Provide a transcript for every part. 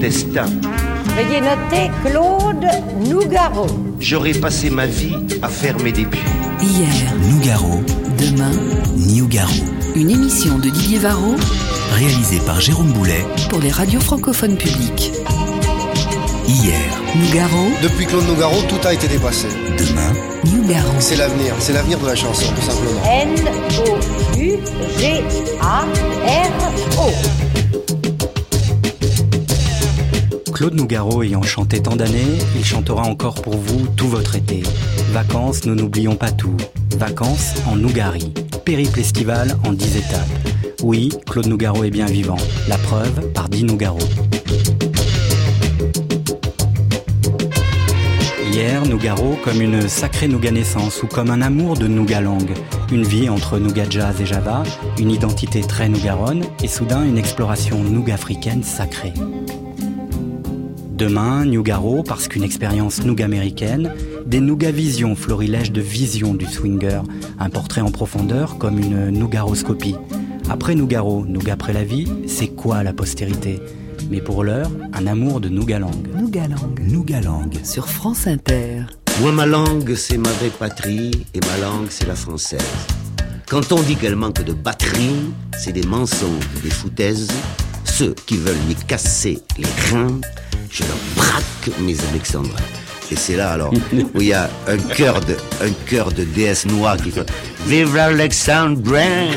destin. Veuillez noter Claude Nougaro. J'aurais passé ma vie à faire mes débuts. Hier, Nougaro, demain, Niugaro. une émission de Didier Varro Réalisé par Jérôme Boulet. pour les radios francophones publiques. Hier, Nougaro, Depuis Claude Nougaro, tout a été dépassé. demain, Nougaro. C'est l'avenir, c'est l'avenir de la chanson, tout simplement. N-O-U-G-A-R-O. Claude Nougaro ayant chanté tant d'années, il chantera encore pour vous tout votre été. Vacances, nous n'oublions pas tout. Vacances en Nougari. Périple estival en 10 étapes. Oui, Claude Nougaro est bien vivant. La preuve par Di Nougaro. Hier, Nougaro comme une sacrée Nougat naissance ou comme un amour de Nougat langue. Une vie entre Nougat jazz et Java, une identité très nougaronne et soudain une exploration Nougat africaine sacrée. Demain, Nougaro, parce qu'une expérience noug-américaine, des Nougavisions, florilèges de vision du swinger, un portrait en profondeur comme une Nougaroscopie. Après Nougaro, Noug après la vie, c'est quoi la postérité? Mais pour l'heure, un amour de Nougalang. Nougalang. Nougalang. Sur France Inter. Moi, ma langue, c'est ma vraie patrie et ma langue, c'est la française. Quand on dit qu'elle manque de batterie, c'est des mensonges, des foutaises. Ceux qui veulent m'y casser les reins, je leur braque mes alexandrins. Et c'est là alors où il y a un cœur de, un cœur de déesse noire qui fait Vive l'Alexandrin!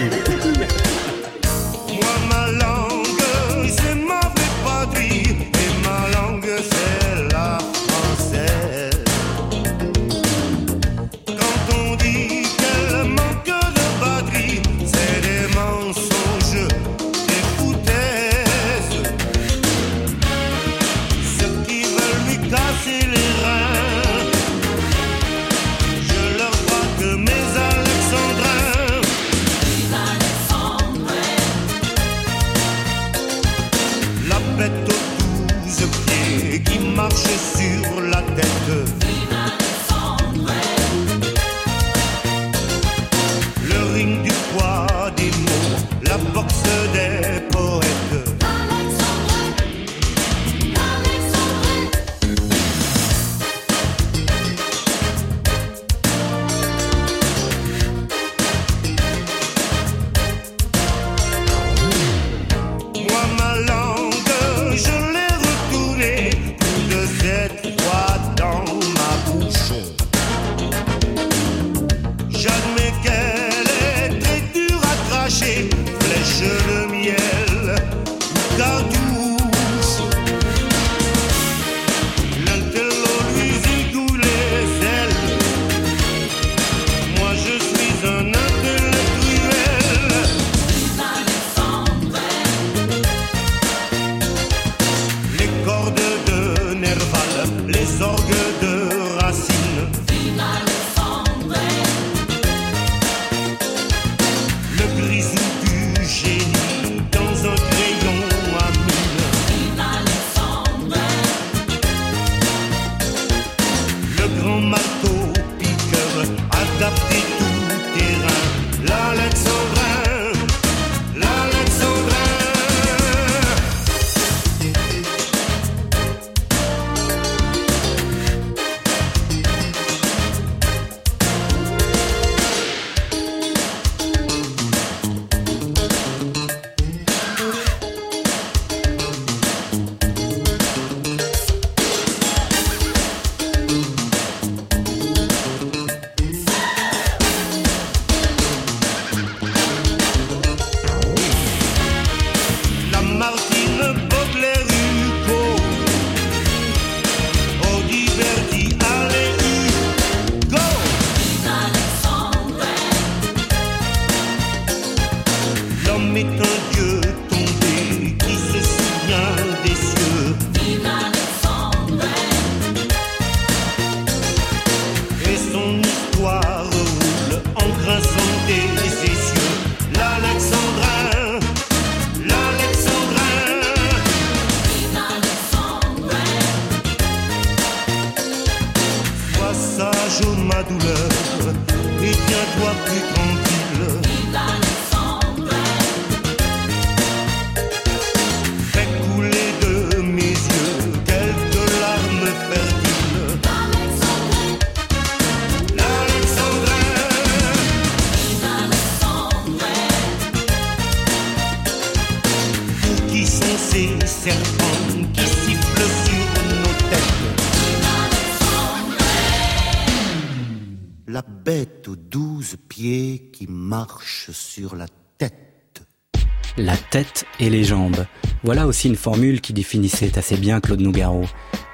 La tête et les jambes. Voilà aussi une formule qui définissait assez bien Claude Nougaro.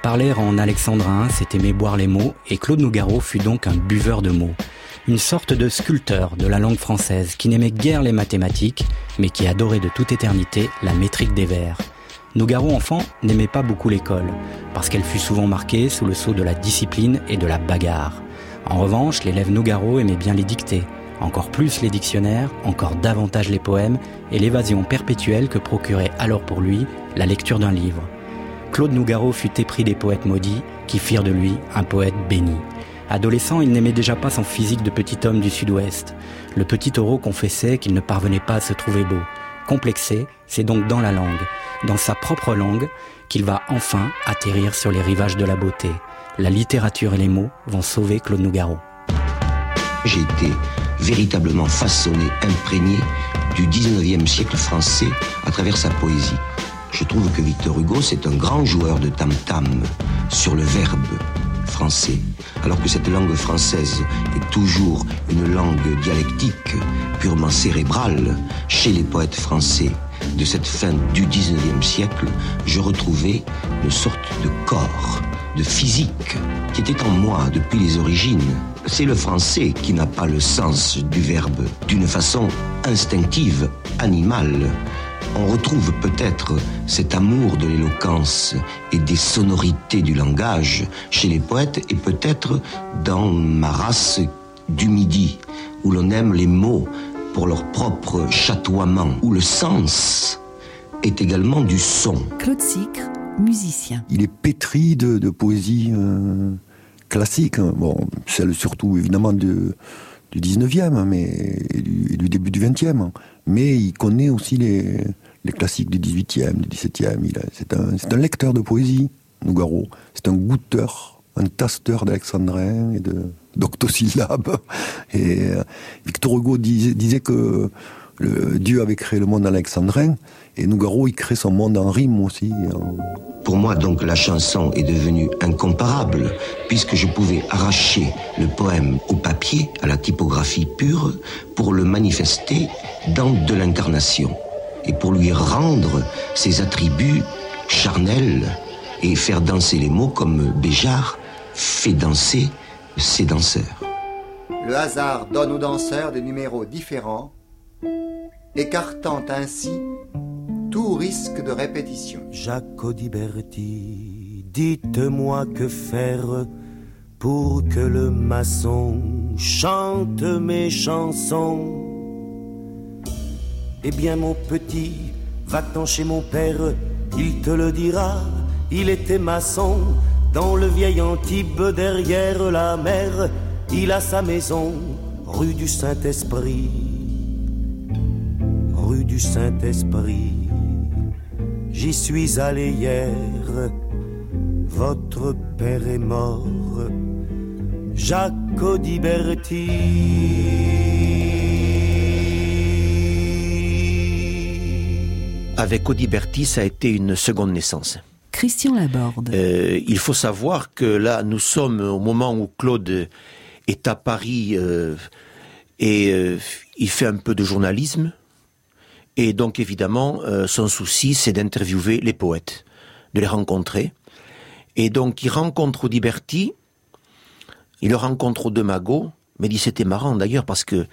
Parler en alexandrin, c'est aimer boire les mots, et Claude Nougaro fut donc un buveur de mots. Une sorte de sculpteur de la langue française qui n'aimait guère les mathématiques, mais qui adorait de toute éternité la métrique des vers. Nougaro enfant n'aimait pas beaucoup l'école, parce qu'elle fut souvent marquée sous le sceau de la discipline et de la bagarre. En revanche, l'élève Nougaro aimait bien les dictées, encore plus les dictionnaires, encore davantage les poèmes et l'évasion perpétuelle que procurait alors pour lui la lecture d'un livre. Claude Nougaro fut épris des poètes maudits qui firent de lui un poète béni. Adolescent, il n'aimait déjà pas son physique de petit homme du sud-ouest. Le petit taureau confessait qu'il ne parvenait pas à se trouver beau. Complexé, c'est donc dans la langue, dans sa propre langue, qu'il va enfin atterrir sur les rivages de la beauté. La littérature et les mots vont sauver Claude Nougaro. J'ai été véritablement façonné, imprégné du 19e siècle français à travers sa poésie. Je trouve que Victor Hugo, c'est un grand joueur de tam-tam sur le verbe français, alors que cette langue française est toujours une langue dialectique, purement cérébrale. Chez les poètes français de cette fin du 19e siècle, je retrouvais une sorte de corps, de physique, qui était en moi depuis les origines. C'est le français qui n'a pas le sens du verbe d'une façon instinctive, animale. On retrouve peut-être cet amour de l'éloquence et des sonorités du langage chez les poètes et peut-être dans ma race du Midi, où l'on aime les mots pour leur propre chatoiement, où le sens est également du son. Claude Sicre, musicien. Il est pétri de, de poésie euh, classique, hein. bon, celle surtout évidemment de, du 19e mais, et du, du début du 20e. Mais il connaît aussi les, les classiques du 18e, du 17e. Il a- C'est un, un lecteur de poésie, Nougaro. C'est un goûteur, un tasteur d'alexandrin et d'octosyllabes. Et euh, Victor Hugo disait, disait que Dieu avait créé le monde alexandrin, et Nougaro, il crée son monde en rime aussi. Pour moi, donc, la chanson est devenue incomparable, puisque je pouvais arracher le poème au papier, à la typographie pure, pour le manifester dans de l'incarnation, et pour lui rendre ses attributs charnels, et faire danser les mots comme Béjart fait danser ses danseurs. Le hasard donne aux danseurs des numéros différents, écartant ainsi tout risque de répétition. Jacques Diberti, dites-moi que faire pour que le maçon chante mes chansons. Eh bien mon petit, va-t'en chez mon père, il te le dira, il était maçon, dans le vieil Antibes derrière la mer, il a sa maison, rue du Saint-Esprit, rue du Saint-Esprit. J'y suis allé hier, votre père est mort, Jacques Audiberti. Avec Audiberti, ça a été une seconde naissance. Christian Laborde. Euh, il faut savoir que là, nous sommes au moment où Claude est à Paris euh, et euh, il fait un peu de journalisme. Et donc, évidemment, euh, son souci, c'est d'interviewer les poètes, de les rencontrer. Et donc, il rencontre Audiberti, il le rencontre au Demago, mais il dit c'était marrant d'ailleurs parce que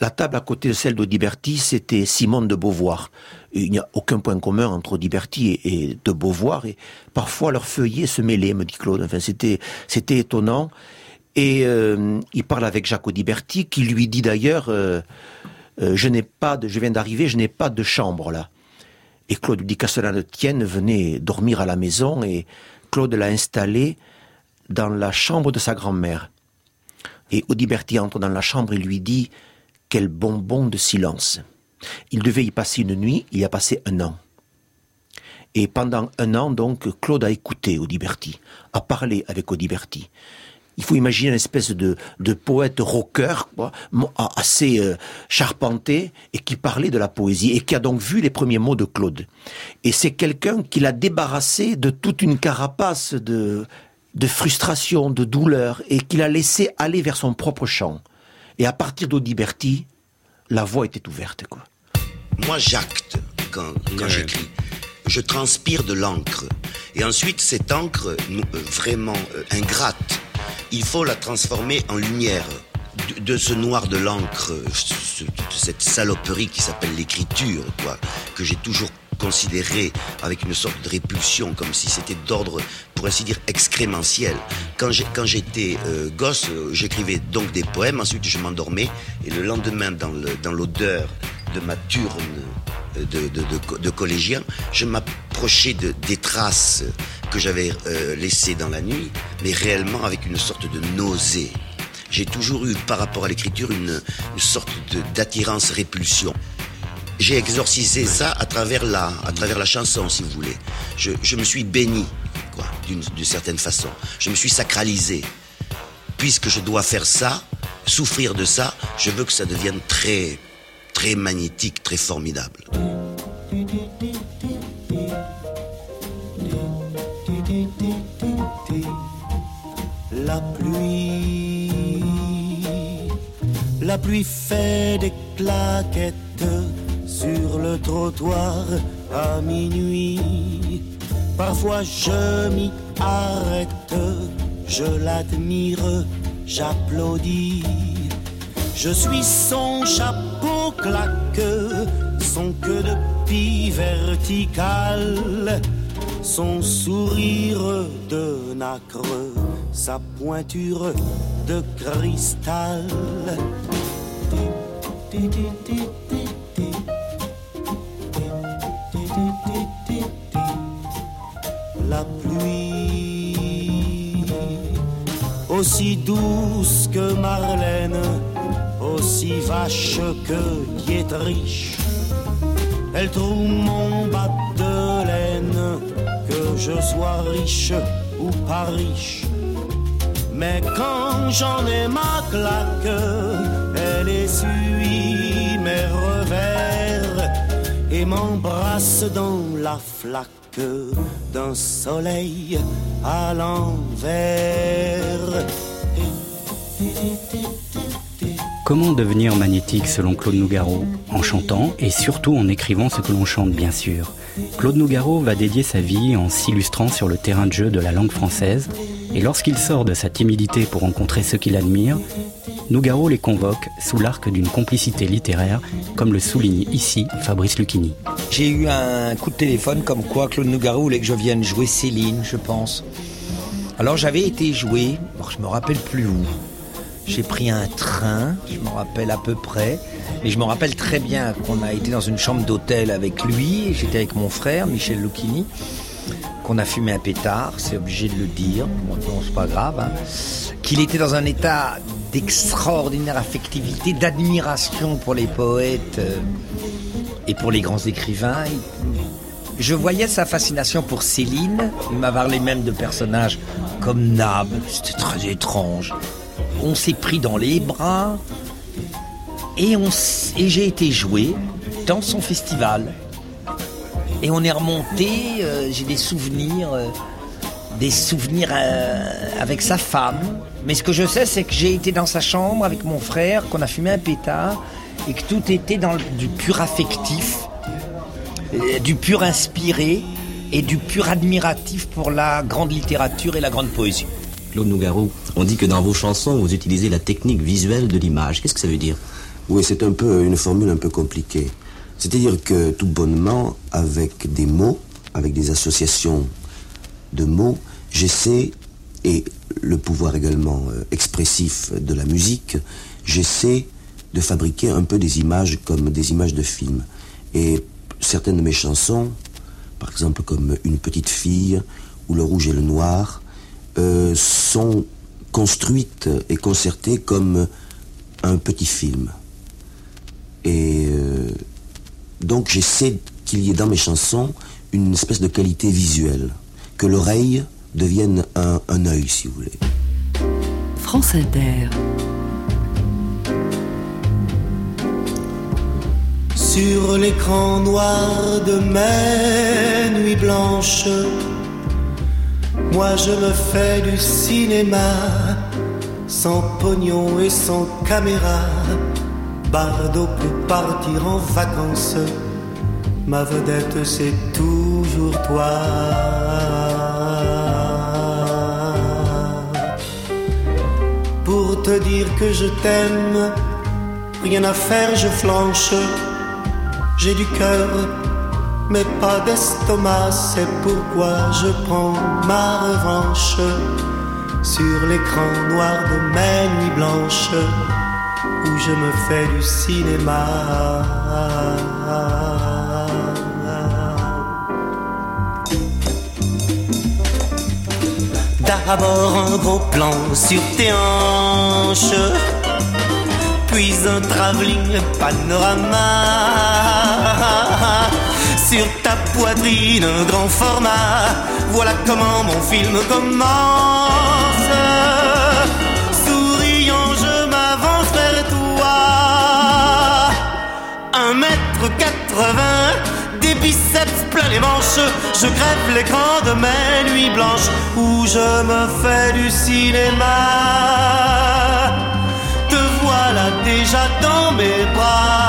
la table à côté de celle d'Audiberti, c'était Simone de Beauvoir. Il n'y a aucun point commun entre Audiberti et, et de Beauvoir, et parfois leurs feuillets se mêlaient, me dit Claude. Enfin, c'était, c'était étonnant. Et euh, il parle avec Jacques Audiberti, qui lui dit d'ailleurs, euh, euh, je n'ai pas je viens d'arriver, je n'ai pas de chambre là. Et Claude lui dit qu'à cela ne tienne, venez dormir à la maison, et Claude l'a installé dans la chambre de sa grand-mère. Et Audiberti entre dans la chambre et lui dit Quel bonbon de silence. Il devait y passer une nuit, il y a passé un an. Et pendant un an, donc, Claude a écouté Audiberti, a parlé avec Audiberti. Il faut imaginer une espèce de, de poète rocker, quoi, assez euh, charpenté, et qui parlait de la poésie, et qui a donc vu les premiers mots de Claude. Et c'est quelqu'un qui l'a débarrassé de toute une carapace de de frustration, de douleur, et qu'il a laissé aller vers son propre chant. Et à partir d'Audiberti, la voix était ouverte. Quoi. Moi, j'acte quand, quand j'écris. Je transpire de l'encre. Et ensuite, cette encre, euh, vraiment euh, ingrate, il faut la transformer en lumière. De, ce noir de l'encre, ce- ce- cette saloperie qui s'appelle l'écriture, quoi, que j'ai toujours considéré avec une sorte de répulsion, comme si c'était d'ordre, pour ainsi dire, excrémentiel. Quand j'étais euh, gosse, euh, j'écrivais donc des poèmes, ensuite je m'endormais, et le lendemain, dans le- dans l'odeur de ma turne de, de, de, co- de collégien, je m'approchais de, des traces que j'avais euh, laissées dans la nuit, mais réellement avec une sorte de nausée. J'ai toujours eu, par rapport à l'écriture, une, une sorte d'attirance-répulsion. J'ai exorcisé ça à travers la, à travers la chanson, si vous voulez. Je, je me suis béni, quoi, d'une d'une certaine façon. Je me suis sacralisé. Puisque je dois faire ça, souffrir de ça, je veux que ça devienne très, très magnétique, très formidable. La pluie, la pluie fait des claquettes sur le trottoir à minuit. Parfois je m'y arrête, je l'admire, j'applaudis. Je suis son chapeau claque, son queue de pie verticale, son sourire de nacre, sa pointure de cristal. La pluie, aussi douce que Marlène, aussi vache que Dietrich. Elle trouve mon bas de laine, que je sois riche ou pas riche. Mais quand j'en ai ma claque, elle essuie mes revers et m'embrasse dans la flaque d'un soleil à l'envers. Comment devenir magnétique selon Claude Nougaro? En chantant et surtout en écrivant ce que l'on chante, bien sûr. Claude Nougaro va dédier sa vie en s'illustrant sur le terrain de jeu de la langue française. Et lorsqu'il sort de sa timidité pour rencontrer ceux qu'il admire, Nougaro les convoque sous l'arc d'une complicité littéraire, comme le souligne ici Fabrice Lucchini. J'ai eu un coup de téléphone comme quoi Claude Nougaro voulait que je vienne jouer Céline, je pense. Alors j'avais été joué, je me rappelle plus où. J'ai pris un train, je me rappelle à peu près, mais je me rappelle très bien qu'on a été dans une chambre d'hôtel avec lui, j'étais avec mon frère, Michel Lucchini, qu'on a fumé un pétard, c'est obligé de le dire, bon, non, c'est pas grave, hein. qu'il était dans un état d'extraordinaire affectivité, d'admiration pour les poètes euh, et pour les grands écrivains. Je voyais sa fascination pour Céline. Il m'a parlé même de personnages comme Nab. C'était très étrange. On s'est pris dans les bras et, j'ai été joué dans son festival. Et on est remonté. euh, j'ai des souvenirs, euh, des souvenirs euh, avec sa femme. Mais ce que je sais, c'est que j'ai été dans sa chambre avec mon frère, qu'on a fumé un pétard et que tout était dans du pur affectif du pur inspiré et du pur admiratif pour la grande littérature et la grande poésie. Claude Nougaro, on dit que dans vos chansons, vous utilisez la technique visuelle de l'image. Qu'est-ce que ça veut dire? Oui, c'est un peu une formule un peu compliquée. C'est-à-dire que tout bonnement, avec des mots, avec des associations de mots, j'essaie, et le pouvoir également euh, expressif de la musique, j'essaie de fabriquer un peu des images comme des images de films. Et certaines de mes chansons, par exemple comme Une petite fille ou Le rouge et le noir, euh, sont construites et concertées comme un petit film. Et euh, donc j'essaie qu'il y ait dans mes chansons une espèce de qualité visuelle, que l'oreille devienne un, un œil, si vous voulez. France Inter. Sur l'écran noir de mes nuits blanches, Moi je me fais du cinéma, sans pognon et sans caméra. Bardo peut partir en vacances, ma vedette c'est toujours toi. Pour te dire que je t'aime, rien à faire, je flanche. J'ai du cœur mais pas d'estomac, c'est pourquoi je prends ma revanche sur l'écran noir de mes nuits blanches où je me fais du cinéma. D'abord un gros plan sur tes hanches, puis un travelling panorama sur ta poitrine un grand format. Voilà comment mon film commence. Souriant, je m'avance vers toi. Un mètre quatre-vingts, des biceps plein les manches. Je crève l'écran de mes nuits blanches où je me fais du cinéma. Te voilà déjà dans mes bras.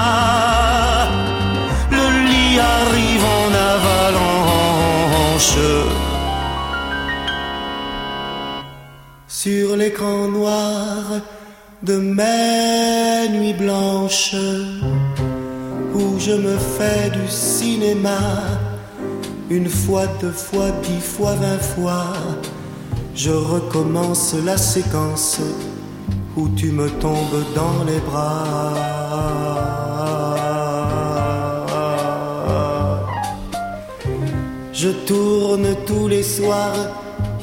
Sur l'écran noir de mes nuits blanches, où je me fais du cinéma, une fois, deux fois, dix fois, vingt fois, je recommence la séquence où tu me tombes dans les bras. Je tourne tous les soirs,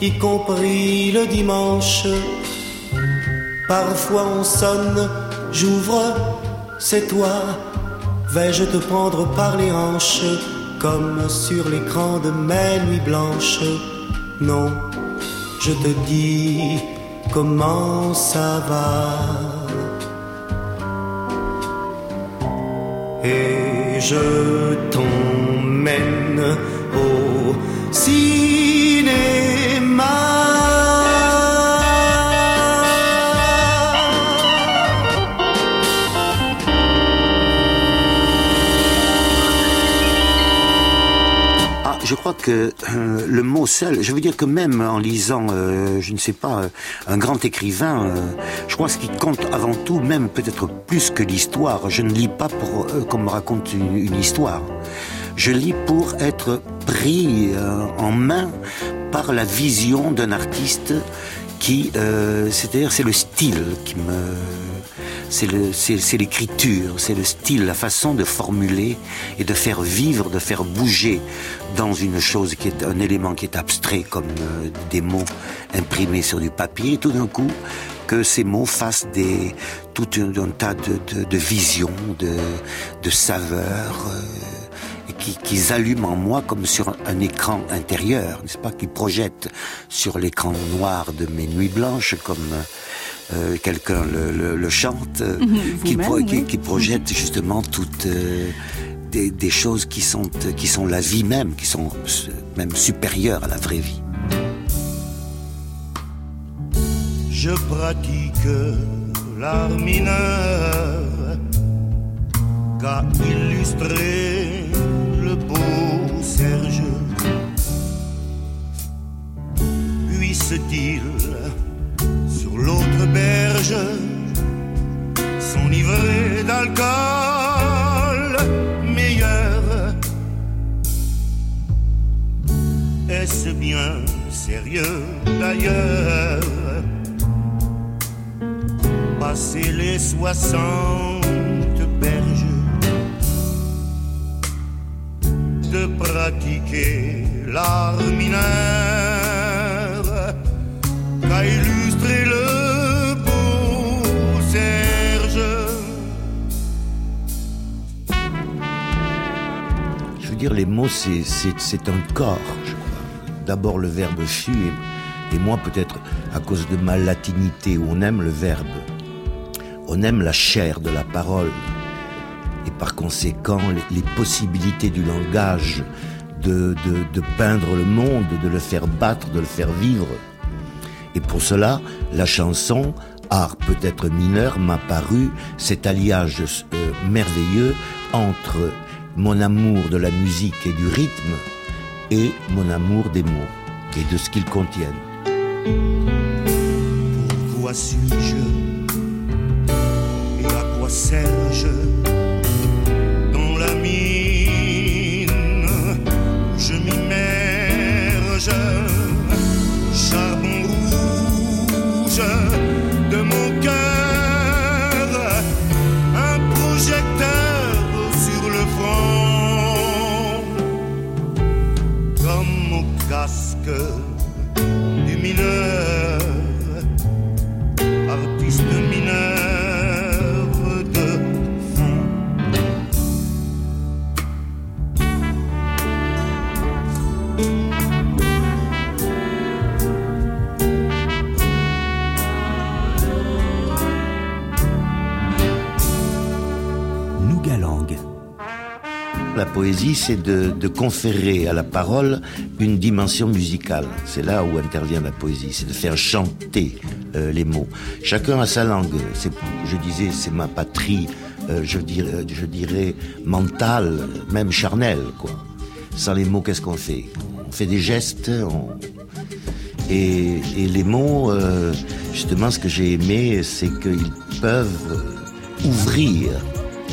y compris le dimanche. Parfois on sonne, j'ouvre, c'est toi. Vais-je te prendre par les hanches, comme sur l'écran de mes nuits blanches? Non, je te dis comment ça va. Et je t'emmène je crois que euh, le mot seul, je veux dire que même en lisant, euh, je ne sais pas, euh, un grand écrivain, je crois que ce qui compte avant tout, même peut-être plus que l'histoire, je ne lis pas pour qu'on me raconte une, histoire. Je lis pour être pris en main par la vision d'un artiste qui, c'est-à-dire, c'est le style qui me, c'est l'écriture, c'est le style, la façon de formuler et de faire vivre, de faire bouger dans une chose qui est un élément qui est abstrait comme euh, des mots imprimés sur du papier. Et tout d'un coup, que ces mots fassent des tout un, tas de, de, de visions, de, de saveurs. euh, et qui, allument en moi comme sur un, écran intérieur, n'est-ce pas, qui projette sur l'écran noir de mes nuits blanches comme euh, quelqu'un le, le, le chante, euh, qui, Vous-même, pro- qui, oui. qui projette justement toutes euh, des, des choses qui sont qui sont la vie même, qui sont même supérieures à la vraie vie. Je pratique l'art mineur qu'a illustré le beau Serge. Puisse-t-il l'autre berge s'enivrer d'alcool meilleur. Est-ce bien sérieux d'ailleurs? Passer les soixante berges. De pratiquer l'art mineur. Qu'a Je veux dire, les mots, c'est, un corps, je crois. D'abord, le verbe fut, et, moi, peut-être, à cause de ma latinité, on aime le verbe. On aime la chair de la parole. Et par conséquent, les, possibilités du langage de peindre le monde, de le faire battre, de le faire vivre. Et pour cela, la chanson, art peut-être mineur, m'a paru cet alliage euh, merveilleux entre mon amour de la musique et du rythme et mon amour des mots et de ce qu'ils contiennent. Pourquoi suis-je? Et à quoi sers-je? Poésie, c'est de, conférer à la parole une dimension musicale. C'est là où intervient la poésie, c'est de faire chanter euh, les mots. Chacun a sa langue. Je disais, c'est ma patrie, euh, je, dirais, je dirais mentale, même charnelle. Sans les mots, qu'est-ce qu'on fait? On fait des gestes. Et, les mots, euh, justement, ce que j'ai aimé, c'est qu'ils peuvent euh, ouvrir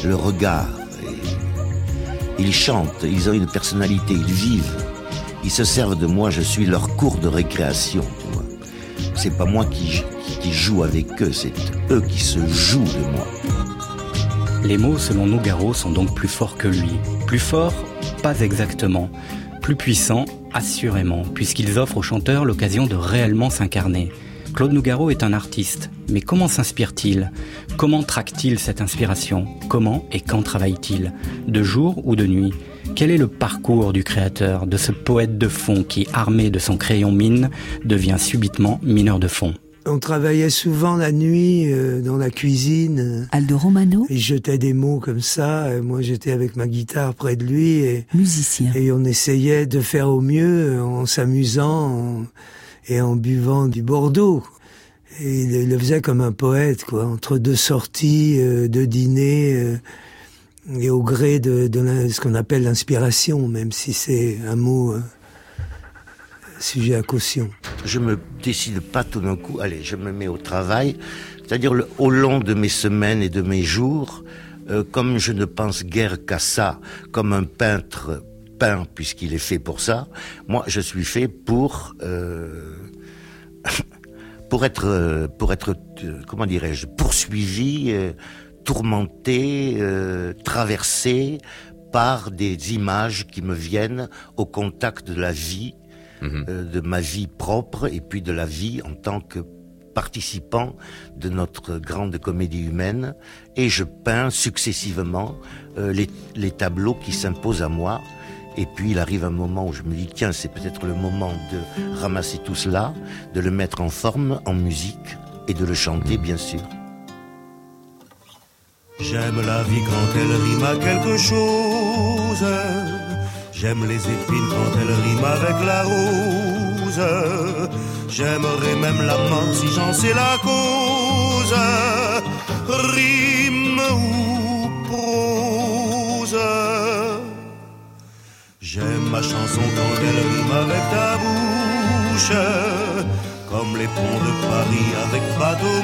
le regard. Ils chantent, ils ont une personnalité, ils vivent. Ils se servent de moi, je suis leur cours de récréation. tu vois. C'est pas moi qui, joue avec eux, c'est eux qui se jouent de moi. Les mots, selon Nougaro, sont donc plus forts que lui. Plus forts, pas exactement. Plus puissants, assurément, puisqu'ils offrent au chanteur l'occasion de réellement s'incarner. Claude Nougaro est un artiste, mais comment s'inspire-t-il? Comment traque-t-il cette inspiration? Comment et quand travaille-t-il? De jour ou de nuit? Quel est le parcours du créateur, de ce poète de fond qui, armé de son crayon mine, devient subitement mineur de fond. On travaillait souvent la nuit euh, dans la cuisine. Aldo Romano. Il jetait des mots comme ça. et moi, j'étais avec ma guitare près de lui et, Musicien. et on essayait de faire au mieux euh, en s'amusant en- et en buvant du Bordeaux. Il, le faisait comme un poète, quoi, entre deux sorties, euh, deux dîners, euh, et au gré de, ce qu'on appelle l'inspiration, même si c'est un mot euh, sujet à caution. Je me décide pas tout d'un coup, allez, je me mets au travail. C'est-à-dire au long de mes semaines et de mes jours, comme je ne pense guère qu'à ça, comme un peintre peint puisqu'il est fait pour ça, moi je suis fait pour euh, pour être euh, pour être euh, comment dirais-je poursuivi, euh, tourmenté, euh, traversé par des images qui me viennent au contact de la vie euh, de ma vie propre et puis de la vie en tant que participant de notre grande comédie humaine. Et je peins successivement euh, les, les tableaux qui s'imposent à moi et puis il arrive un moment où je me dis tiens c'est peut-être le moment de ramasser tout cela de le mettre en forme en musique et de le chanter bien sûr J'aime la vie quand elle rime à quelque chose. J'aime les épines quand elle rime avec la rose. J'aimerais même la mort si j'en sais la cause. Rime J'aime ma chanson quand elle rime avec ta bouche. Comme les ponts de Paris avec bateau.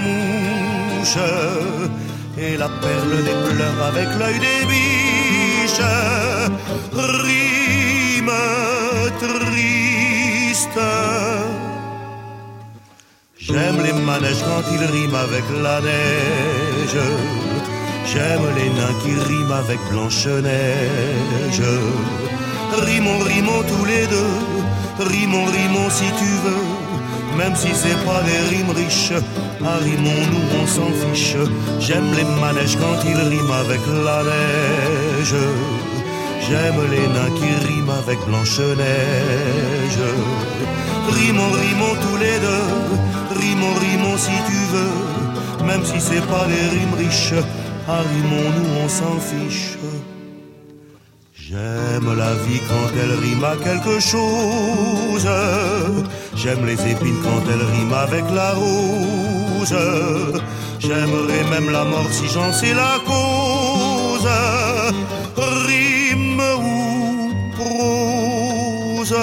Et la perle des pleurs avec l'œil des biches. Rime triste. J'aime les manèges quand ils riment avec la neige. J'aime les nains qui riment avec Blanche-Neige. Rimons, rimons tous les deux. Rimons, rimons si tu veux. Même si c'est pas des rimes riches. Ah, rimons-nous, on s'en fiche. J'aime les manèges quand ils riment avec la neige. J'aime les nains qui riment avec Blanche-Neige. Rimons, rimons tous les deux. Rimons, rimons si tu veux. Même si c'est pas des rimes riches. Ah, rimons-nous, on s'en fiche. J'aime la vie quand elle rime à quelque chose. J'aime les épines quand elle rime avec la rose. J'aimerais même la mort si j'en sais la cause. Rime ou prose.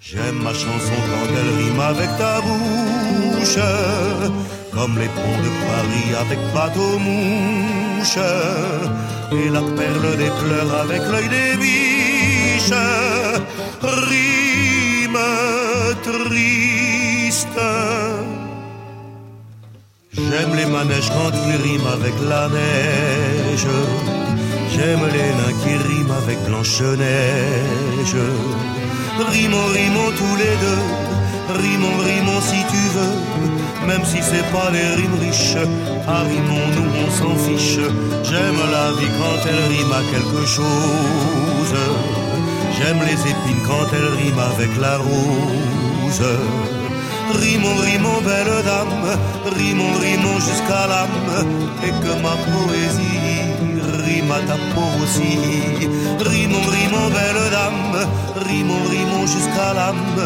J'aime ma chanson quand elle rime avec ta bouche. Comme les ponts de Paris avec bateau mouche et la perle des pleurs avec l'œil des biches. Rime triste. J'aime les manèges quand ils riment avec la neige. J'aime les nains qui riment avec Blanche-Neige. Rimons, rimons tous les deux. Rimons, rimons si tu veux. Même si c'est pas les rimes riches. Rimons-nous, on s'en fiche. J'aime la vie quand elle rime à quelque chose. J'aime les épines quand elle rime avec la rose. Rimons, rimons, belle dame, rimons, rimons jusqu'à l'âme, et que ma poésie rime à ta peau aussi. Rimons, rimons, belle dame, rimons, rimons jusqu'à l'âme,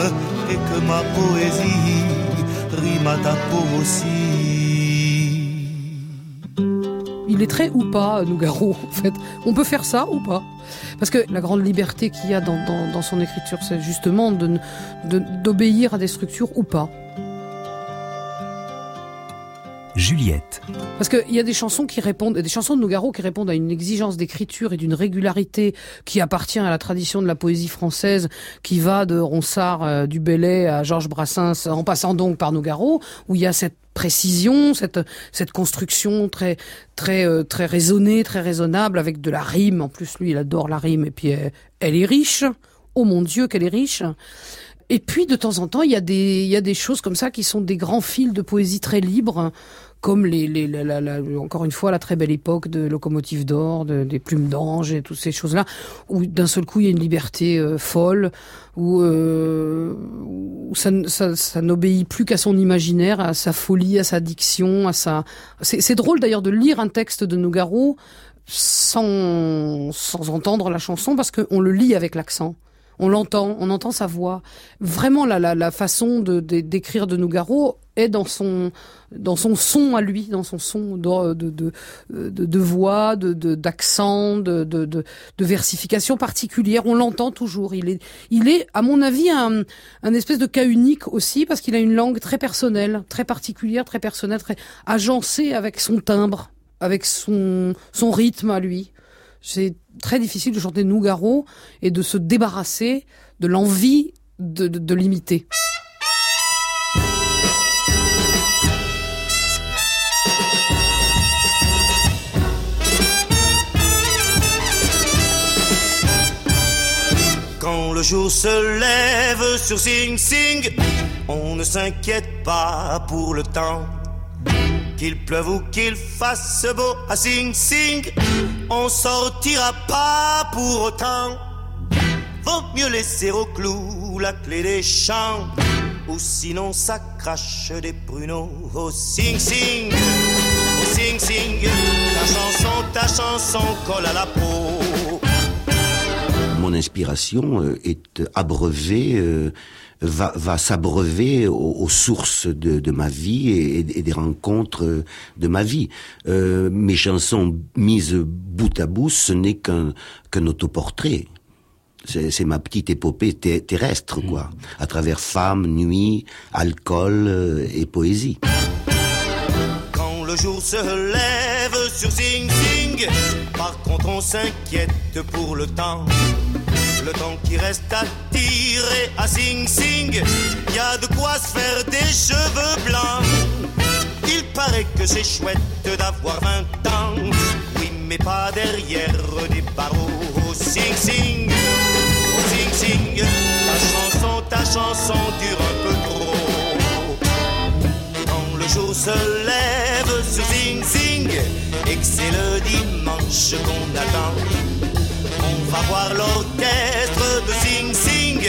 et que ma poésie Il est très ou pas, Nougaro, en fait? On peut faire ça ou pas? Parce que la grande liberté qu'il y a dans, son écriture, c'est justement d'obéir à des structures ou pas. Juliette. Parce qu'il y a des chansons qui répondent, des chansons de Nougaro qui répondent à une exigence d'écriture et d'une régularité qui appartient à la tradition de la poésie française, qui va de Ronsard, euh, du Bellay à Georges Brassens, en passant donc par Nougaro, où il y a cette précision, cette cette construction très très euh, très raisonnée, très raisonnable, avec de la rime. En plus, lui, il adore la rime et puis elle, elle est riche. Oh mon Dieu, qu'elle est riche. Et puis de temps en temps, il y a des il y a des choses comme ça qui sont des grands fils de poésie très libres, comme les, les encore une fois la très belle époque de Locomotive d'or, de, des Plumes d'ange et toutes ces choses-là, où d'un seul coup il y a une liberté euh, folle, où, euh, où ça, ça, ça n'obéit plus qu'à son imaginaire, à sa folie, à sa diction, à sa. C'est drôle d'ailleurs de lire un texte de Nougaro sans sans entendre la chanson parce qu'on le lit avec l'accent on l'entend, on entend sa voix. Vraiment, la, façon de, d'écrire de, Nougaro est dans son, dans son son à lui, dans son son de, de voix, de, d'accent, de, de, de, versification particulière. On l'entend toujours. Il est, il est, à mon avis, un, un espèce de cas unique aussi parce qu'il a une langue très personnelle, très particulière, très personnelle, très agencée avec son timbre, avec son, son rythme à lui. C'est très difficile de chanter Nougaro et de se débarrasser de l'envie de, de, de l'imiter. Quand le jour se lève sur Sing Sing, on ne s'inquiète pas pour le temps. Qu'il pleuve ou qu'il fasse beau à Sing Sing, on sortira pas pour autant. Vaut mieux laisser au clou la clé des champs, ou sinon ça crache des pruneaux au Sing Sing, au Sing Sing. Ta chanson, ta chanson colle à la peau. Mon inspiration euh, est abreuvée. Va, va s'abreuver aux, aux, sources de, de ma vie et, et, des rencontres de ma vie. Euh, mes chansons mises bout à bout, ce n'est qu'un qu'un autoportrait. C'est ma petite épopée terrestre, quoi, à travers femmes, nuit, alcool euh, et poésie. Quand le jour se lève sur Sing Sing, par contre on s'inquiète pour le temps le temps qui reste à tirer à Sing Sing, y a de quoi se faire des cheveux blancs. Il paraît que c'est chouette d'avoir 20 ans, oui, mais pas derrière des barreaux. Oh, sing Sing, oh, Sing Sing, ta chanson, ta chanson dure un peu trop. Quand le jour se lève sur Sing Sing, et que c'est le dimanche qu'on attend on va voir l'orchestre de Sing Sing.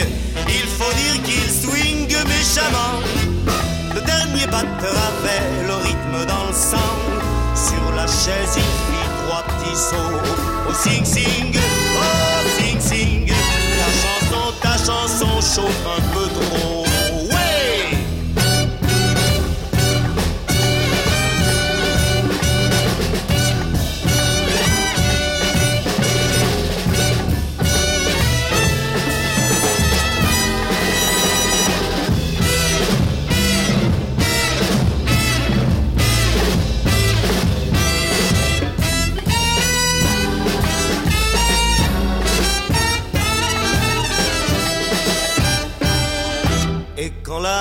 Il faut dire qu'il swing méchamment. Le dernier batteur avait le rythme dans le sang. Sur la chaise, il fit trois petits sauts. Au sing sing, oh sing sing. Ta chanson, ta chanson chauffe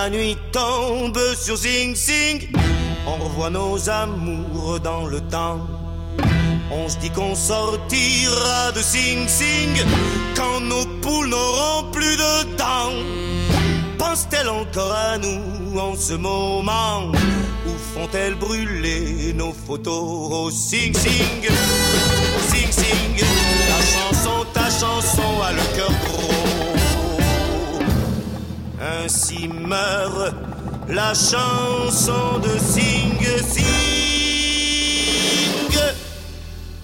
la nuit tombe sur Sing Sing, on revoit nos amours dans le temps. On se dit qu'on sortira de Sing Sing quand nos poules n'auront plus de temps. Pense-t-elle encore à nous en ce moment? Ou font-elles brûler nos photos au Sing Sing Au Sing Sing Ta chanson, ta chanson a le cœur gros ainsi meurt la chanson de Sing Sing.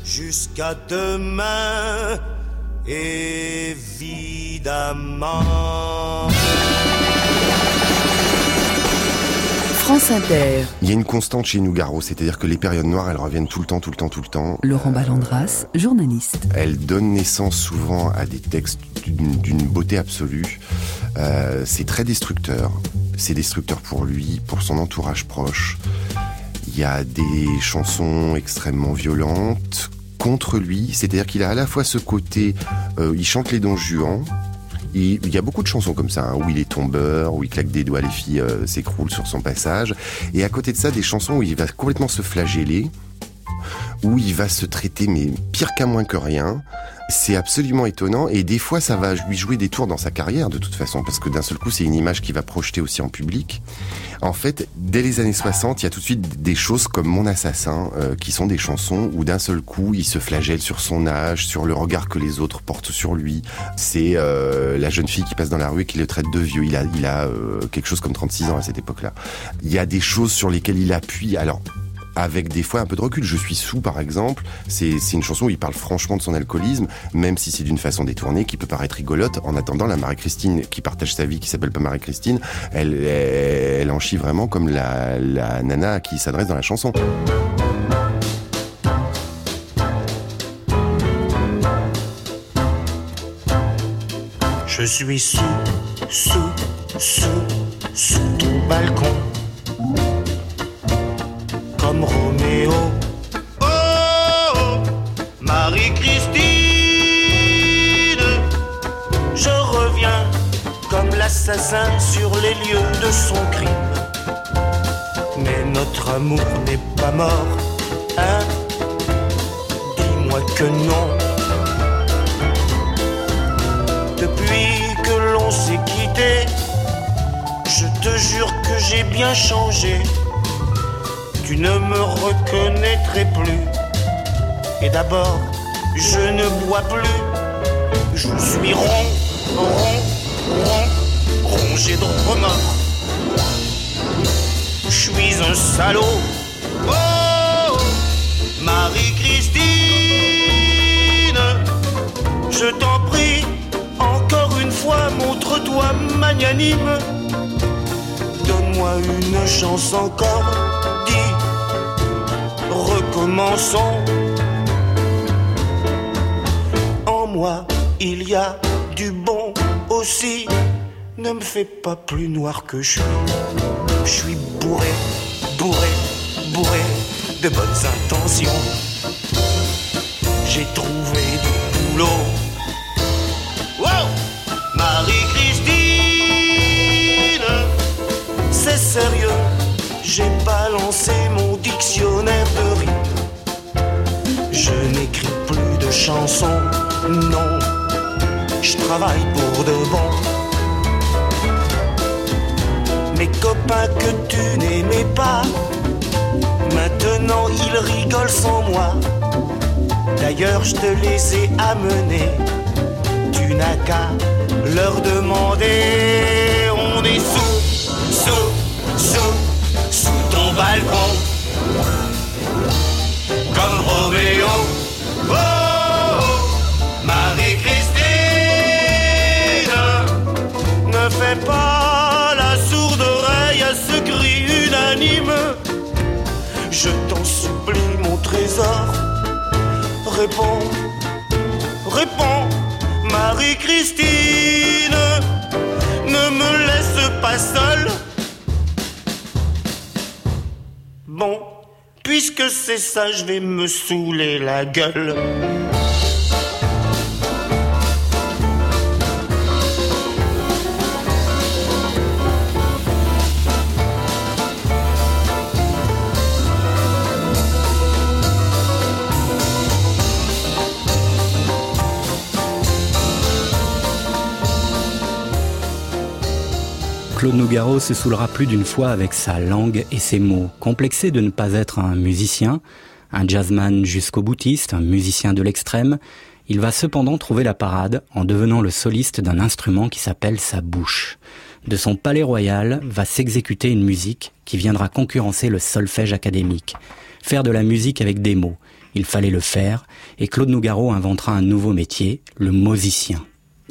Jusqu'à demain, évidemment. France Inter. Il y a une constante chez Nougaro, c'est-à-dire que les périodes noires, elles reviennent tout le temps, tout le temps, tout le temps. Laurent Ballandras, journaliste. Elles donnent naissance souvent à des textes d'une beauté absolue. Euh, c'est très destructeur. C'est destructeur pour lui, pour son entourage proche. Il y a des chansons extrêmement violentes contre lui, c'est-à-dire qu'il a à la fois ce côté, euh, il chante les dons juans, il y a beaucoup de chansons comme ça, hein, où il est tombeur, où il claque des doigts, les filles euh, s'écroulent sur son passage. Et à côté de ça, des chansons où il va complètement se flageller, où il va se traiter, mais pire qu'à moins que rien. C'est absolument étonnant et des fois ça va lui jouer des tours dans sa carrière de toute façon parce que d'un seul coup c'est une image qui va projeter aussi en public. En fait, dès les années 60, il y a tout de suite des choses comme Mon assassin euh, qui sont des chansons où d'un seul coup il se flagelle sur son âge, sur le regard que les autres portent sur lui. C'est euh, la jeune fille qui passe dans la rue et qui le traite de vieux. Il a, il a euh, quelque chose comme 36 ans à cette époque-là. Il y a des choses sur lesquelles il appuie. Alors avec des fois un peu de recul. Je suis sous, par exemple. C'est une chanson où il parle franchement de son alcoolisme, même si c'est d'une façon détournée, qui peut paraître rigolote. En attendant, la Marie-Christine qui partage sa vie, qui s'appelle pas Marie-Christine, elle, elle, en chie vraiment comme la, la nana qui s'adresse dans la chanson. Je suis sous, sous, sous, sous ton balcon. Sur les lieux de son crime. Mais notre amour n'est pas mort, hein? Dis-moi que non. Depuis que l'on s'est quitté, je te jure que j'ai bien changé. Tu ne me reconnaîtrais plus. Et d'abord, je ne bois plus. Je suis rond, rond, rond, rongé de remords. Je suis un salaud. Oh, Marie-Christine, je t'en prie, encore une fois, montre-toi magnanime. Donne-moi une chance encore, dis, recommençons. En moi, il y a du bon aussi. Ne me fais pas plus noir que je suis. Je suis bourré, bourré, bourré de bonnes intentions. J'ai trouvé du boulot. Wow! Marie-Christine, c'est sérieux. J'ai balancé mon dictionnaire de rimes. Je n'écris plus de chansons, non. Je travaille pour de bon mes copains que tu n'aimais pas. Maintenant ils rigolent sans moi. D'ailleurs je te les ai amenés. Tu n'as qu'à leur demander. On est sous, sous, sous, sous ton balcon. Comme Roméo. Oh, oh, oh. Marie-Christine. Ne fais pas. Réponds, réponds, Marie-Christine, ne me laisse pas seule. Bon, puisque c'est ça, je vais me saouler la gueule. Nougaro se saoulera plus d'une fois avec sa langue et ses mots. Complexé de ne pas être un musicien, un jazzman jusqu'au boutiste, un musicien de l'extrême, il va cependant trouver la parade en devenant le soliste d'un instrument qui s'appelle sa bouche. De son palais royal va s'exécuter une musique qui viendra concurrencer le solfège académique. Faire de la musique avec des mots. Il fallait le faire, et Claude Nougaro inventera un nouveau métier, le musicien.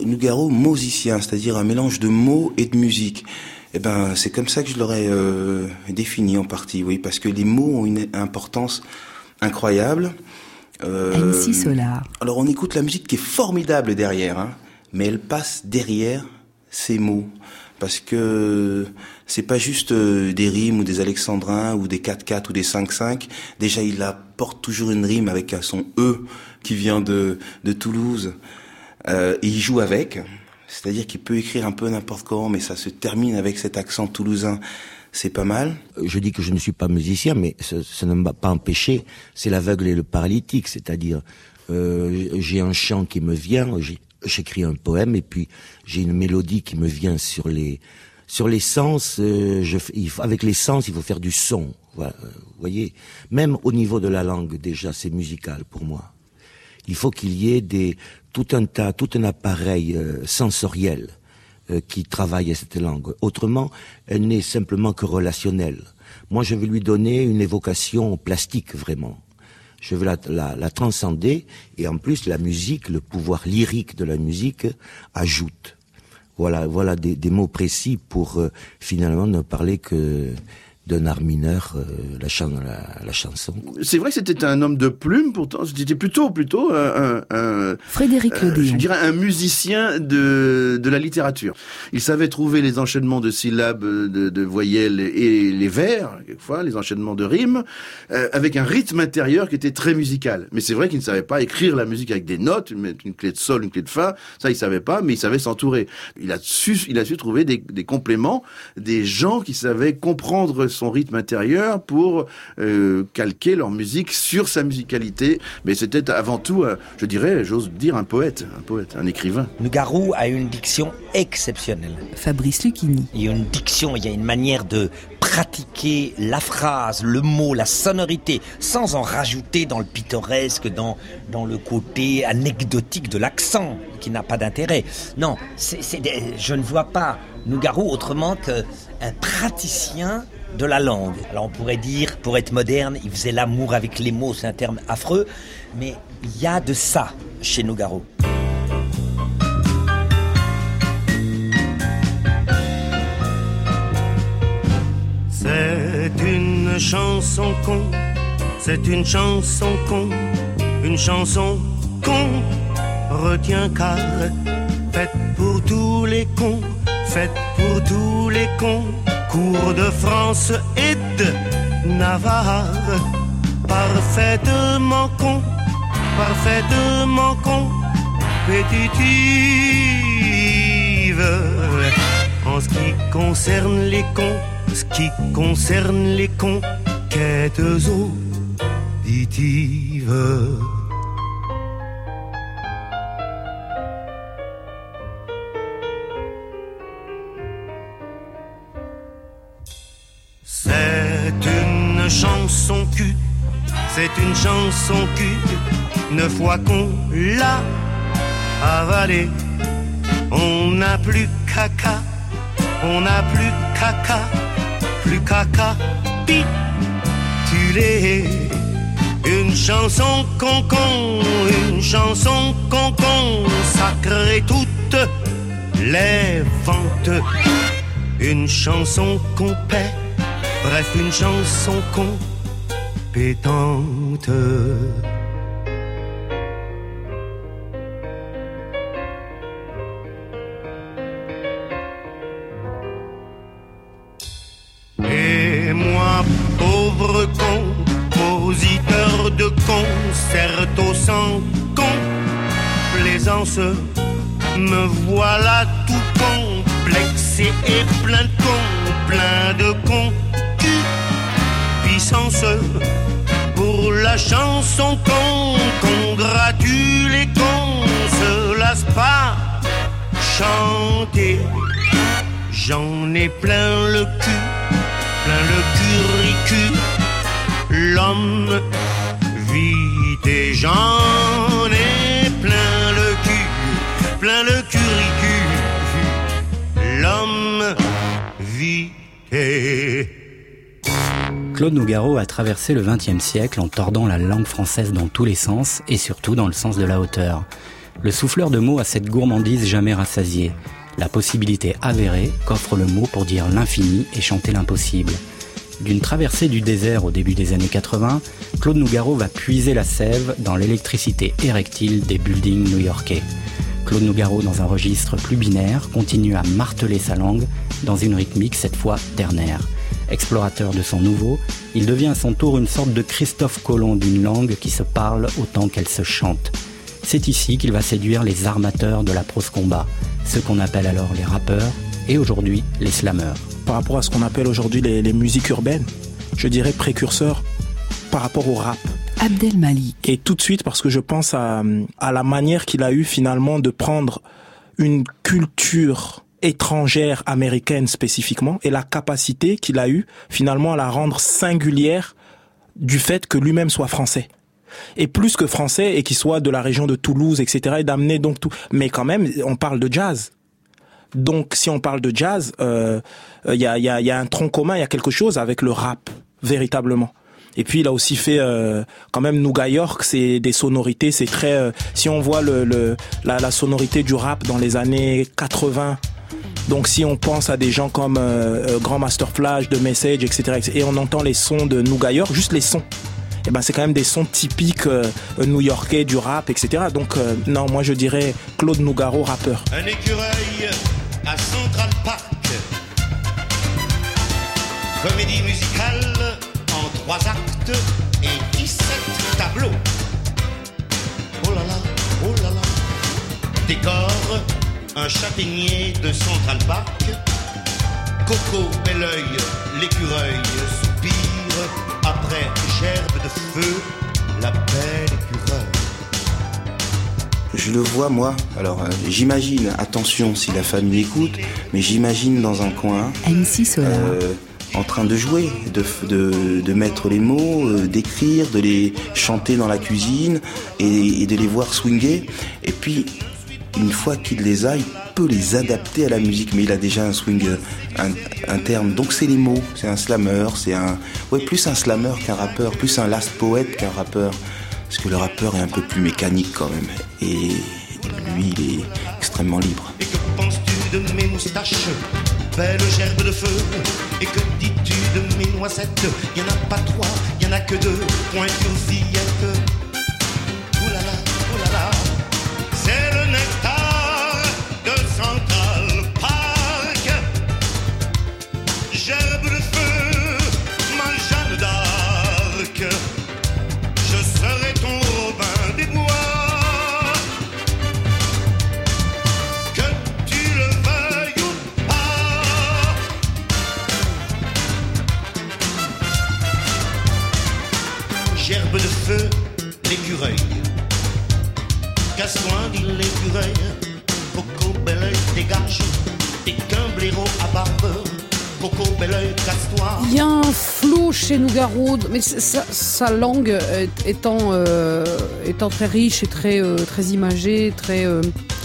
Nougaro musicien, c'est-à-dire un mélange de mots et de musique. Eh ben, c'est comme ça que je l'aurais euh, défini en partie, oui, parce que les mots ont une importance incroyable. Euh, MC Solar. Alors on écoute la musique qui est formidable derrière, hein, mais elle passe derrière ces mots, parce que c'est pas juste euh, des rimes ou des alexandrins ou des 4-4 ou des 5-5. Déjà, il apporte toujours une rime avec son E qui vient de, de Toulouse. Euh, et il joue avec, c'est-à-dire qu'il peut écrire un peu n'importe comment, mais ça se termine avec cet accent toulousain. C'est pas mal. Je dis que je ne suis pas musicien, mais ça, ne m'a pas empêché. C'est l'aveugle et le paralytique, c'est-à-dire euh, j'ai un chant qui me vient, j'écris un poème et puis j'ai une mélodie qui me vient sur les sur les sens. Euh, je, avec les sens, il faut faire du son. Voilà, vous voyez, même au niveau de la langue déjà, c'est musical pour moi. Il faut qu'il y ait des tout un tas, tout un appareil euh, sensoriel euh, qui travaille à cette langue. Autrement, elle n'est simplement que relationnelle. Moi, je vais lui donner une évocation plastique, vraiment. Je veux la, transcender, et en plus, la musique, le pouvoir lyrique de la musique, ajoute. Voilà, voilà des, des mots précis pour euh, finalement ne parler que d'un art mineur euh, la, la, chanson. C'est vrai que c'était un homme de plume, pourtant. C'était plutôt, plutôt un, un Frédéric euh, Je dirais un musicien de, de la littérature. Il savait trouver les enchaînements de syllabes, de, de voyelles et les vers, quelquefois, les enchaînements de rimes, euh, avec un rythme intérieur qui était très musical. Mais c'est vrai qu'il ne savait pas écrire la musique avec des notes, mettre une clé de sol, une clé de fa. Ça, il savait pas, mais il savait s'entourer. Il a su, il a su trouver des, des compléments, des gens qui savaient comprendre son rythme intérieur pour euh, calquer leur musique sur sa musicalité. Mais c'était avant tout, euh, je dirais, j'ose dire, un poète, un poète, un écrivain. Nougaro a une diction exceptionnelle. Fabrice Lucchini. Il y a une diction, il y a une manière de pratiquer la phrase, le mot, la sonorité, sans en rajouter dans le pittoresque, dans, dans le côté anecdotique de l'accent, qui n'a pas d'intérêt. Non, c'est, je ne vois pas Nougaro autrement qu'un praticien de la langue. Alors on pourrait dire, pour être moderne, il faisait l'amour avec les mots, c'est un terme affreux, mais il y a de ça chez Nougaro. C'est une chanson con, c'est une chanson con, une chanson con, retiens car, faite pour tous les cons, faite pour tous les cons cours de France et de Navarre, parfaitement con, parfaitement compétitive. En ce qui concerne les cons, ce qui concerne les cons, quêtes auditives. Une chanson cul. Neuf fois qu'on l'a avalée, on n'a plus caca, on n'a plus caca, plus caca, l'es Une chanson con-con, une chanson con-con, sacrée toutes les ventes. Une chanson qu'on paie Bref, une chanson et moi, pauvre compositeur de concerto sans complaisance, me voilà tout complexé et plein de cons, plein de cons. Pour la chanson qu'on congratule et qu'on se lasse pas chanter. J'en ai plein le cul, plein le curicule. L'homme vit et j'en ai plein le cul, plein le curicule. L'homme vit et Claude Nougaro a traversé le XXe siècle en tordant la langue française dans tous les sens et surtout dans le sens de la hauteur. Le souffleur de mots a cette gourmandise jamais rassasiée, la possibilité avérée qu'offre le mot pour dire l'infini et chanter l'impossible. D'une traversée du désert au début des années 80, Claude Nougaro va puiser la sève dans l'électricité érectile des buildings new-yorkais. Claude Nougaro, dans un registre plus binaire, continue à marteler sa langue dans une rythmique cette fois ternaire. Explorateur de son nouveau, il devient à son tour une sorte de Christophe Colomb d'une langue qui se parle autant qu'elle se chante. C'est ici qu'il va séduire les armateurs de la prose combat, ceux qu'on appelle alors les rappeurs et aujourd'hui les slameurs. Par rapport à ce qu'on appelle aujourd'hui les, les musiques urbaines, je dirais précurseur par rapport au rap. Abdel Malik. Et tout de suite parce que je pense à, à la manière qu'il a eu finalement de prendre une culture étrangère américaine spécifiquement et la capacité qu'il a eu finalement à la rendre singulière du fait que lui-même soit français et plus que français et qu'il soit de la région de Toulouse etc et d'amener donc tout mais quand même on parle de jazz donc si on parle de jazz il euh, y, a, y, a, y a un tronc commun il y a quelque chose avec le rap véritablement et puis il a aussi fait euh, quand même Nouga York, c'est des sonorités, c'est très. Euh, si on voit le, le la, sonorité du rap dans les années 80. Donc si on pense à des gens comme euh, Grand Master Flash, de Message, etc., et on entend les sons de Nouga York, juste les sons. Et ben c'est quand même des sons typiques new-yorkais du rap, etc. Donc non, moi je dirais Claude Nougaro, rappeur. Un écureuil à Central Park. Comédie musicale en trois actes et 17 tableaux. Oh là là, oh là là. Décor, un châtaignier de Central Park. Coco, bel oeil, l'écureuil soupire. Après gerbe de feu, la belle écureuil. Je le vois moi. Alors euh, j'imagine, attention si la famille écoute, mais j'imagine dans un coin. Euh, en train de jouer, de, de, de mettre les mots, euh, d'écrire, de les chanter dans la cuisine et, et, de les voir swinger. Et puis, une fois qu'il les a, il peut les adapter à la musique, mais il a déjà un swing interne. Donc c'est les mots, c'est un slammer, c'est un... Ouais, plus un slammer qu'un rappeur, plus un last poète qu'un rappeur. Parce que le rappeur est un peu plus mécanique quand même. Et lui, il est extrêmement libre. Et que penses-tu de mes moustaches? Belle gerbe de feu Et que dis-tu de mes noisettes? A pas trois, a que deux Ouh Mais sa, sa langue étant, euh, étant très riche et très, euh, très imagée, très, euh,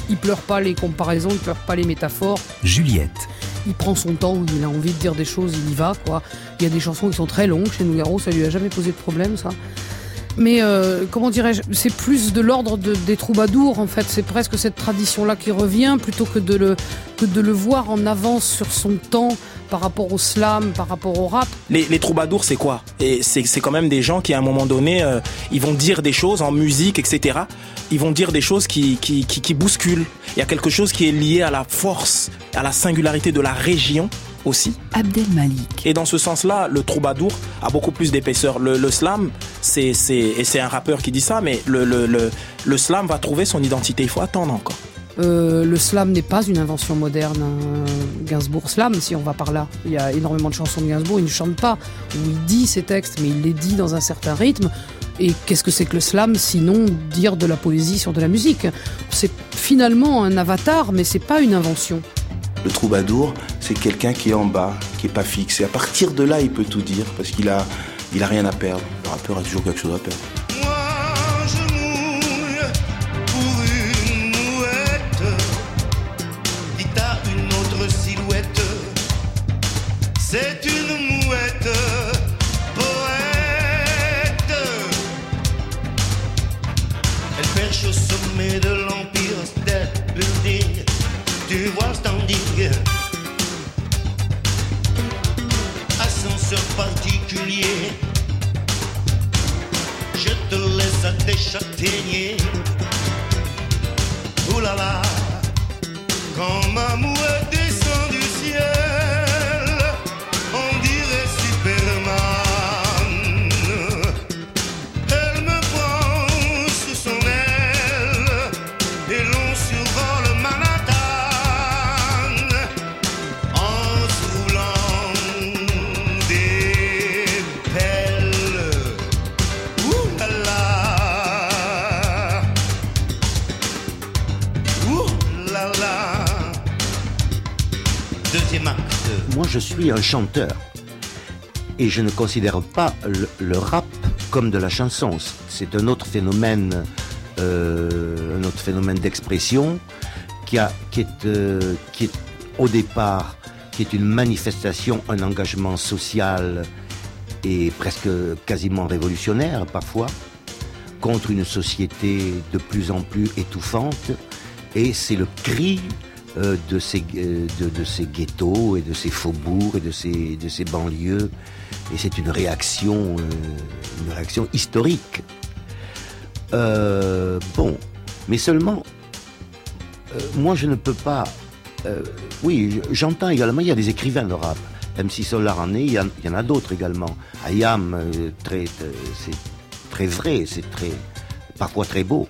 il pleure pas les comparaisons, il pleure pas les métaphores. Juliette. Il prend son temps, il a envie de dire des choses, il y va quoi. Il y a des chansons qui sont très longues chez Nougaro, ça lui a jamais posé de problème ça. Mais euh, comment dirais-je, c'est plus de l'ordre de- des troubadours en fait. C'est presque cette tradition-là qui revient plutôt que de le que de le voir en avance sur son temps par rapport au slam, par rapport au rap. Les, troubadours, c'est quoi? Et c'est c'est quand même des gens qui, à un moment donné, euh, ils vont dire des choses en musique, etc. Ils vont dire des choses qui, qui, qui, qui bousculent. Il y a quelque chose qui est lié à la force, à la singularité de la région aussi. Abdel Malik. Et dans ce sens-là, le troubadour a beaucoup plus d'épaisseur. Le, le slam, c'est, c'est, et c'est un rappeur qui dit ça, mais le, le, le, le slam va trouver son identité. Il faut attendre encore. Euh, le slam n'est pas une invention moderne. hein. Gainsbourg slam, si on va par là. Il y a énormément de chansons de Gainsbourg, il ne chante pas, ou il dit ses textes, mais il les dit dans un certain rythme. Et qu'est-ce que c'est que le slam sinon dire de la poésie sur de la musique? C'est finalement un avatar, mais c'est pas une invention. Le troubadour, c'est quelqu'un qui est en bas, qui est pas fixe. Et à partir de là, il peut tout dire parce qu'il a, il a rien à perdre. Le rappeur a toujours quelque chose à perdre. Chanteur. Et je ne considère pas le, rap comme de la chanson. C'est un autre phénomène, euh, un autre phénomène d'expression qui, est, euh, qui est au départ, qui est une manifestation, un engagement social et presque quasiment révolutionnaire parfois, contre une société de plus en plus étouffante. Et c'est le cri euh, de, ces, euh, de, ces ghettos et de ces faubourgs et de ces, banlieues. Et c'est une réaction, euh, une réaction historique. Bon, mais seulement, moi je ne peux pas. oui, j'entends également, il y a des écrivains de rap. MC Solar en est, il y en, a d'autres également. Ayam, c'est très vrai, c'est très, parfois très beau.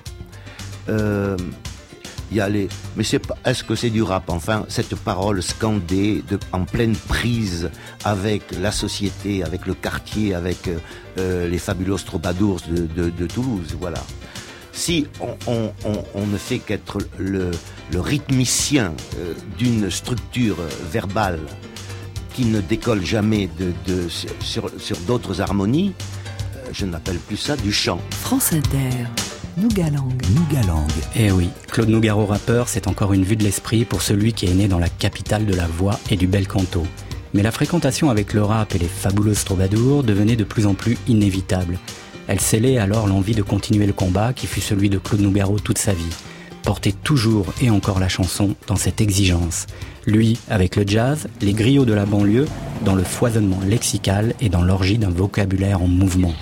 Mais c'est pas, est-ce que c'est du rap? Enfin, cette parole scandée en pleine prise avec la société, avec le quartier, avec euh, euh, les fabuleux troubadours de, Toulouse, voilà. Si on, ne fait qu'être le, rythmicien euh, d'une structure verbale qui ne décolle jamais de, sur, sur d'autres harmonies, je n'appelle plus ça du chant. France Inter. Nougalang. Nougalang. Eh oui, Claude Nougaro rappeur, c'est encore une vue de l'esprit pour celui qui est né dans la capitale de la voix et du bel canto. Mais la fréquentation avec le rap et les fabuleuses troubadours devenait de plus en plus inévitable. Elle scellait alors l'envie de continuer le combat qui fut celui de Claude Nougaro toute sa vie. Porter toujours et encore la chanson dans cette exigence. Lui, avec le jazz, les griots de la banlieue, dans le foisonnement lexical et dans l'orgie d'un vocabulaire en mouvement.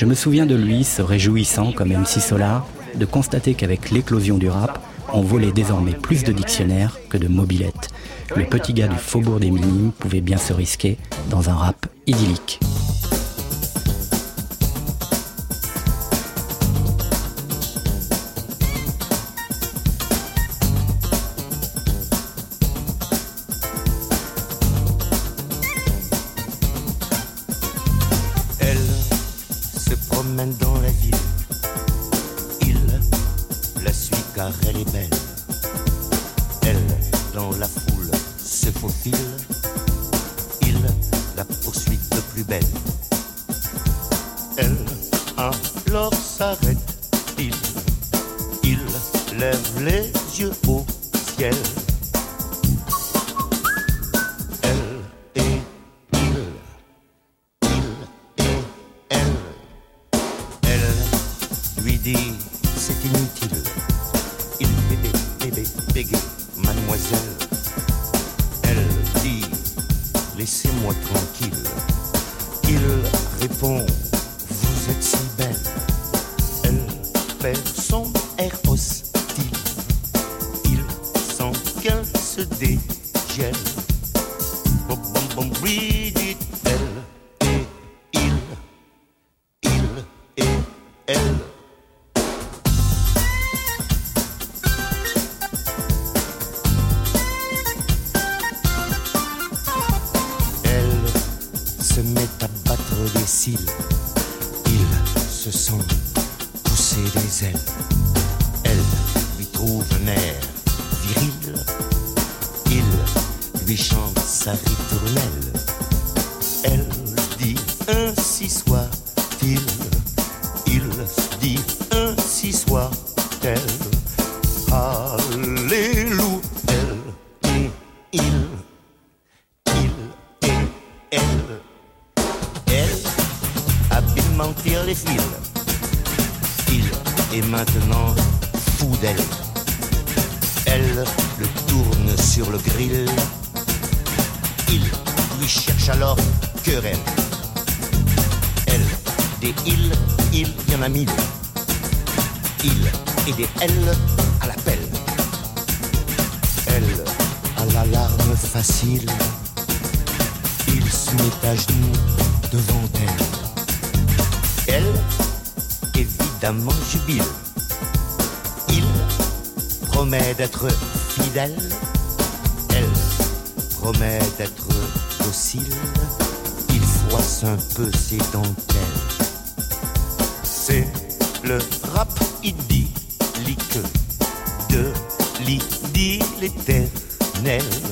Je me souviens de lui se réjouissant comme MC Solar de constater qu'avec l'éclosion du rap, on volait désormais plus de dictionnaires que de mobilettes. Le petit gars du faubourg des Minimes pouvait bien se risquer dans un rap idyllique. 6 d'être fidèle. Elle promet d'être docile. Il froisse un peu ses dentelles. C'est le rap idyllique de l'idylle éternelle.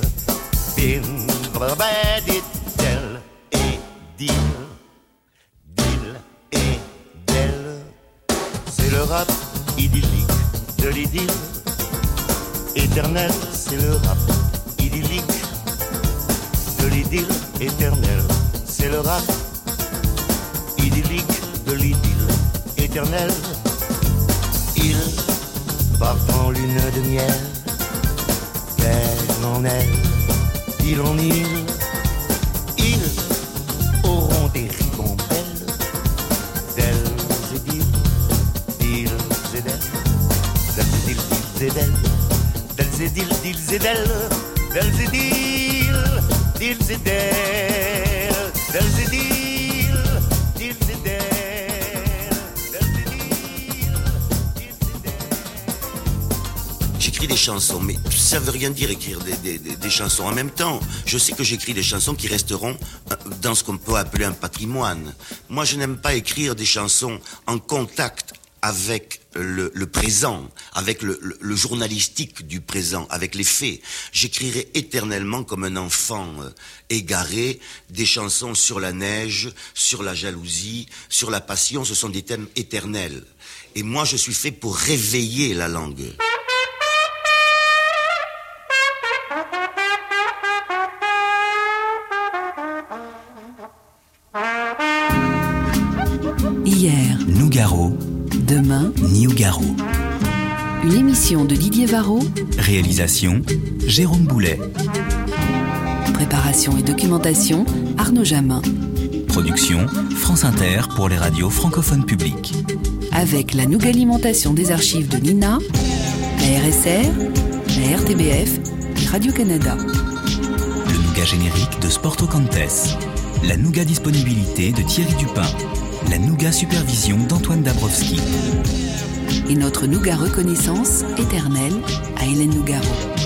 J'écris des chansons, mais ça veut rien dire écrire des chansons. En même temps, je sais que j'écris des chansons qui resteront euh, dans ce qu'on peut appeler un patrimoine. Moi, je n'aime pas écrire des chansons en contact avec le, le présent, avec le, le- le journalistique du présent, avec les faits. J'écrirai éternellement comme un enfant euh, égaré des chansons sur la neige, sur la jalousie, sur la passion. Ce sont des thèmes éternels. Et moi, je suis fait pour réveiller la langue. Hier, Nougaro, demain, Niugaro. une émission de Didier Varro, Réalisation, Jérôme Boulet. préparation et documentation, Arnaud Jamin, Production, France Inter pour les radios francophones publiques. avec la nouvelle alimentation des archives de Nina, la RSR, la RTBF et Radio-Canada. Le Nougat générique de Sporto Cantes. La Nougat disponibilité de Thierry Dupin. La Nougat supervision d'Antoine Dabrowski. Et notre Nougat reconnaissance éternelle à Hélène Nougaro.